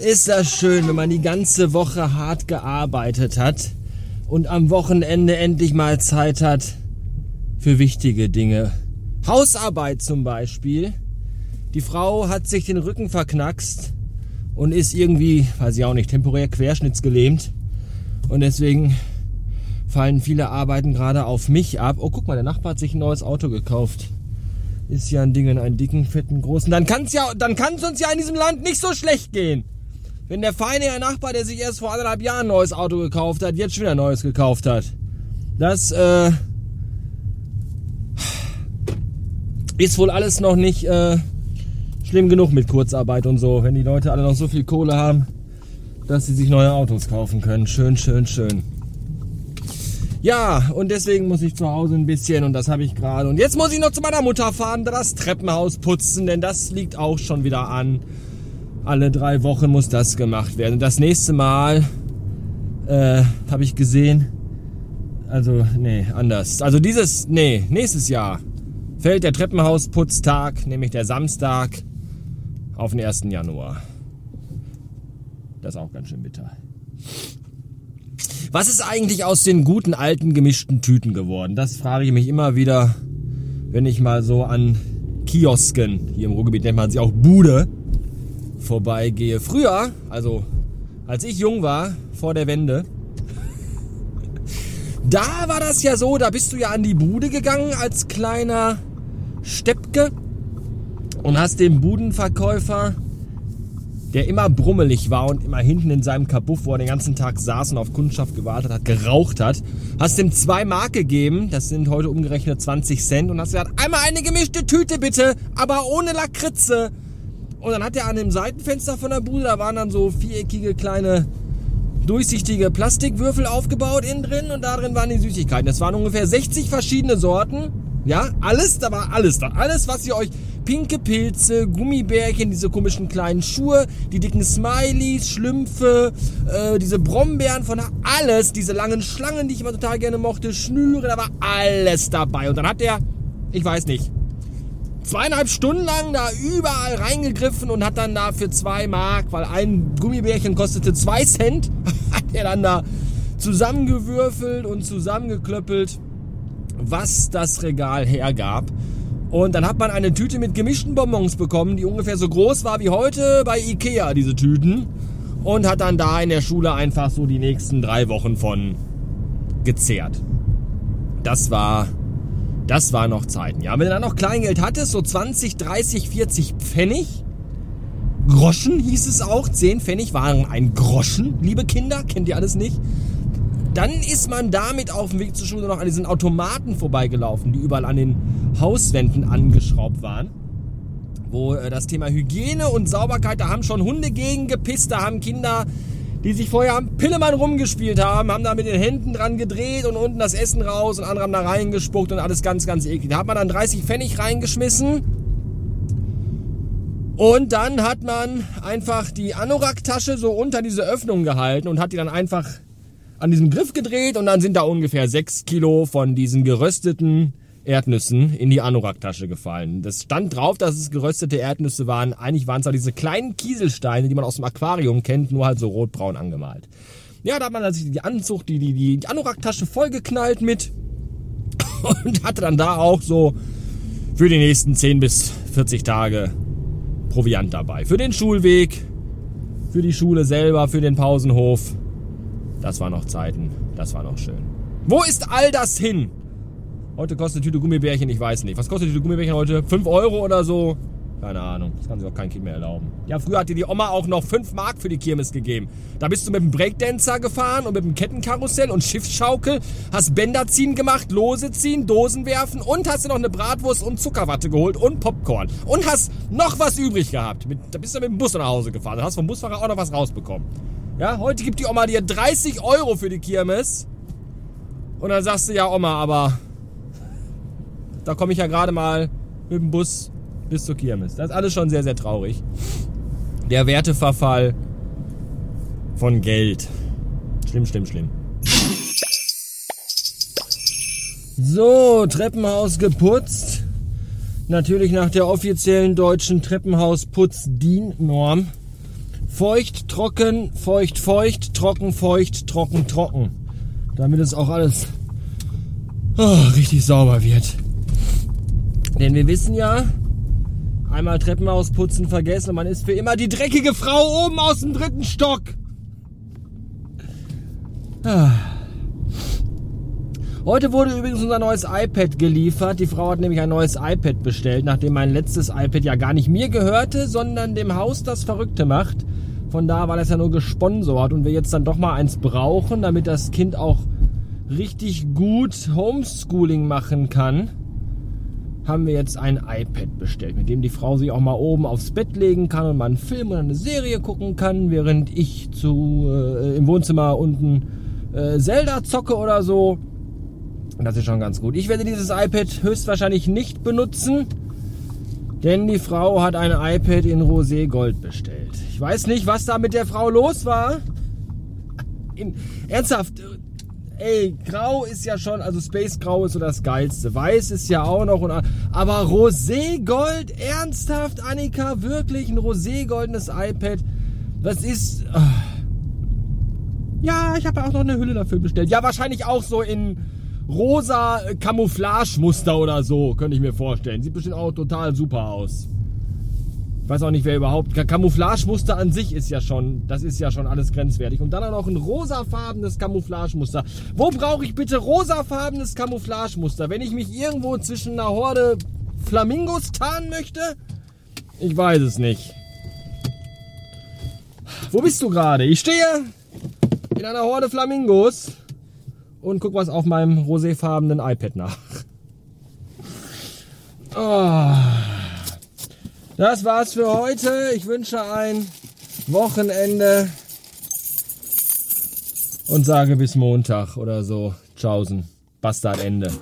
ist das schön, wenn man die ganze Woche hart gearbeitet hat und am Wochenende endlich mal Zeit hat für wichtige Dinge. Hausarbeit zum Beispiel. Die Frau hat sich den Rücken verknackst und ist irgendwie, weiß ich auch nicht, temporär querschnittsgelähmt. Und deswegen fallen viele Arbeiten gerade auf mich ab. Oh, guck mal, der Nachbar hat sich ein neues Auto gekauft. Ist ja ein Ding in einen dicken, fetten, großen. Dann kann's ja, uns ja in diesem Land nicht so schlecht gehen. Wenn der feine Herr Nachbar, der sich erst vor anderthalb Jahren ein neues Auto gekauft hat, jetzt schon wieder ein neues gekauft hat. Das äh, ist wohl alles noch nicht äh, schlimm genug mit Kurzarbeit und so, wenn die Leute alle noch so viel Kohle haben, dass sie sich neue Autos kaufen können. Schön, schön, schön. Ja, und deswegen muss ich zu Hause ein bisschen und das habe ich gerade. Und jetzt muss ich noch zu meiner Mutter fahren, das Treppenhaus putzen, denn das liegt auch schon wieder an alle drei Wochen muss das gemacht werden. Und das nächste Mal äh, habe ich gesehen, also nee, anders. Also dieses, nee, nächstes Jahr fällt der Treppenhausputztag, nämlich der Samstag, auf den 1. Januar. Das ist auch ganz schön bitter. Was ist eigentlich aus den guten alten gemischten Tüten geworden? Das frage ich mich immer wieder, wenn ich mal so an Kiosken, hier im Ruhrgebiet nennt man sie auch Bude, vorbeigehe. Früher, also als ich jung war, vor der Wende, da war das ja so, da bist du ja an die Bude gegangen als kleiner Steppke und hast dem Budenverkäufer, der immer brummelig war und immer hinten in seinem Kabuff, wo er den ganzen Tag saß und auf Kundschaft gewartet hat, geraucht hat, hast dem zwei Mark gegeben, das sind heute umgerechnet 20 Cent und hast gesagt, einmal eine gemischte Tüte bitte, aber ohne Lakritze. Und dann hat er an dem Seitenfenster von der Bude, da waren dann so viereckige kleine durchsichtige Plastikwürfel aufgebaut innen drin und darin waren die Süßigkeiten. Das waren ungefähr 60 verschiedene Sorten. Ja, alles, da war alles da. Alles, was ihr euch pinke Pilze, Gummibärchen, diese komischen kleinen Schuhe, die dicken Smileys, Schlümpfe, äh, diese Brombeeren von alles, diese langen Schlangen, die ich immer total gerne mochte, Schnüre, da war alles dabei. Und dann hat der, ich weiß nicht, zweieinhalb Stunden lang da überall reingegriffen und hat dann da für zwei Mark, weil ein Gummibärchen kostete zwei Cent, hat er dann da zusammengewürfelt und zusammengeklöppelt, was das Regal hergab. Und dann hat man eine Tüte mit gemischten Bonbons bekommen, die ungefähr so groß war wie heute bei Ikea, diese Tüten. Und hat dann da in der Schule einfach so die nächsten drei Wochen von gezehrt. Das war das war noch Zeiten, ja. Wenn du dann noch Kleingeld hattest, so 20, 30, 40 Pfennig, Groschen hieß es auch, 10 Pfennig waren ein Groschen, liebe Kinder, kennt ihr alles nicht? Dann ist man damit auf dem Weg zur Schule noch an diesen Automaten vorbeigelaufen, die überall an den Hauswänden angeschraubt waren. Wo äh, das Thema Hygiene und Sauberkeit, da haben schon Hunde gegen gepisst, da haben Kinder die sich vorher am Pillemann rumgespielt haben, haben da mit den Händen dran gedreht und unten das Essen raus und andere haben da reingespuckt und alles ganz, ganz eklig. Da hat man dann 30 Pfennig reingeschmissen und dann hat man einfach die Anorak-Tasche so unter diese Öffnung gehalten und hat die dann einfach an diesem Griff gedreht und dann sind da ungefähr 6 Kilo von diesen gerösteten Erdnüssen in die Anorak-Tasche gefallen. Das stand drauf, dass es geröstete Erdnüsse waren. Eigentlich waren es auch diese kleinen Kieselsteine, die man aus dem Aquarium kennt, nur halt so rotbraun angemalt. Ja, da hat man also die Anzucht, die, die, die Anorak-Tasche vollgeknallt mit und hatte dann da auch so für die nächsten 10 bis 40 Tage Proviant dabei. Für den Schulweg, für die Schule selber, für den Pausenhof. Das waren noch Zeiten, das war noch schön. Wo ist all das hin? Heute kostet Tüte Gummibärchen, ich weiß nicht. Was kostet Tüte Gummibärchen heute? 5 Euro oder so? Keine Ahnung. Das kann sich auch kein Kind mehr erlauben. Ja, früher hat dir die Oma auch noch 5 Mark für die Kirmes gegeben. Da bist du mit dem Breakdancer gefahren und mit dem Kettenkarussell und Schiffsschaukel, hast Bänder ziehen gemacht, Lose ziehen, Dosen werfen und hast dir noch eine Bratwurst und Zuckerwatte geholt und Popcorn. Und hast noch was übrig gehabt. Mit, da bist du mit dem Bus nach Hause gefahren. Da hast vom Busfahrer auch noch was rausbekommen. Ja, heute gibt die Oma dir 30 Euro für die Kirmes. Und dann sagst du, ja Oma, aber da komme ich ja gerade mal mit dem Bus bis zur Kirmes. Das ist alles schon sehr, sehr traurig. Der Werteverfall von Geld. Schlimm, schlimm, schlimm. So, Treppenhaus geputzt. Natürlich nach der offiziellen deutschen Treppenhausputz-DIN-Norm feucht, trocken, feucht, feucht, trocken, feucht, trocken, trocken. Damit es auch alles oh, richtig sauber wird. Denn wir wissen ja, einmal Treppenhaus putzen vergessen und man ist für immer die dreckige Frau oben aus dem dritten Stock. Ah. Heute wurde übrigens unser neues iPad geliefert. Die Frau hat nämlich ein neues iPad bestellt, nachdem mein letztes iPad ja gar nicht mir gehörte, sondern dem Haus das Verrückte macht. Von da war das ja nur gesponsert und wir jetzt dann doch mal eins brauchen, damit das Kind auch richtig gut Homeschooling machen kann, haben wir jetzt ein iPad bestellt, mit dem die Frau sich auch mal oben aufs Bett legen kann und mal einen Film oder eine Serie gucken kann, während ich zu, äh, im Wohnzimmer unten äh, Zelda zocke oder so. Das ist schon ganz gut. Ich werde dieses iPad höchstwahrscheinlich nicht benutzen, denn die Frau hat ein iPad in Rosé Gold bestellt. Ich weiß nicht, was da mit der Frau los war. In, ernsthaft, ey, Grau ist ja schon, also Space Grau ist so das Geilste. Weiß ist ja auch noch, und, aber Rosé Gold, ernsthaft, Annika, wirklich ein Rosé goldenes iPad. Das ist. Oh. Ja, ich habe auch noch eine Hülle dafür bestellt. Ja, wahrscheinlich auch so in rosa Camouflage-Muster oder so, könnte ich mir vorstellen. Sieht bestimmt auch total super aus. Weiß auch nicht, wer überhaupt. Camouflage-Muster an sich ist ja schon, das ist ja schon alles grenzwertig. Und dann auch noch ein rosafarbenes Camouflage-Muster. Wo brauche ich bitte rosafarbenes Camouflage-Muster? Wenn ich mich irgendwo zwischen einer Horde Flamingos tarnen möchte? Ich weiß es nicht. Wo bist du gerade? Ich stehe in einer Horde Flamingos und guck was auf meinem roséfarbenen iPad nach. Oh. Das war's für heute. Ich wünsche ein Wochenende und sage bis Montag oder so. Tschaußen. Bastard Ende.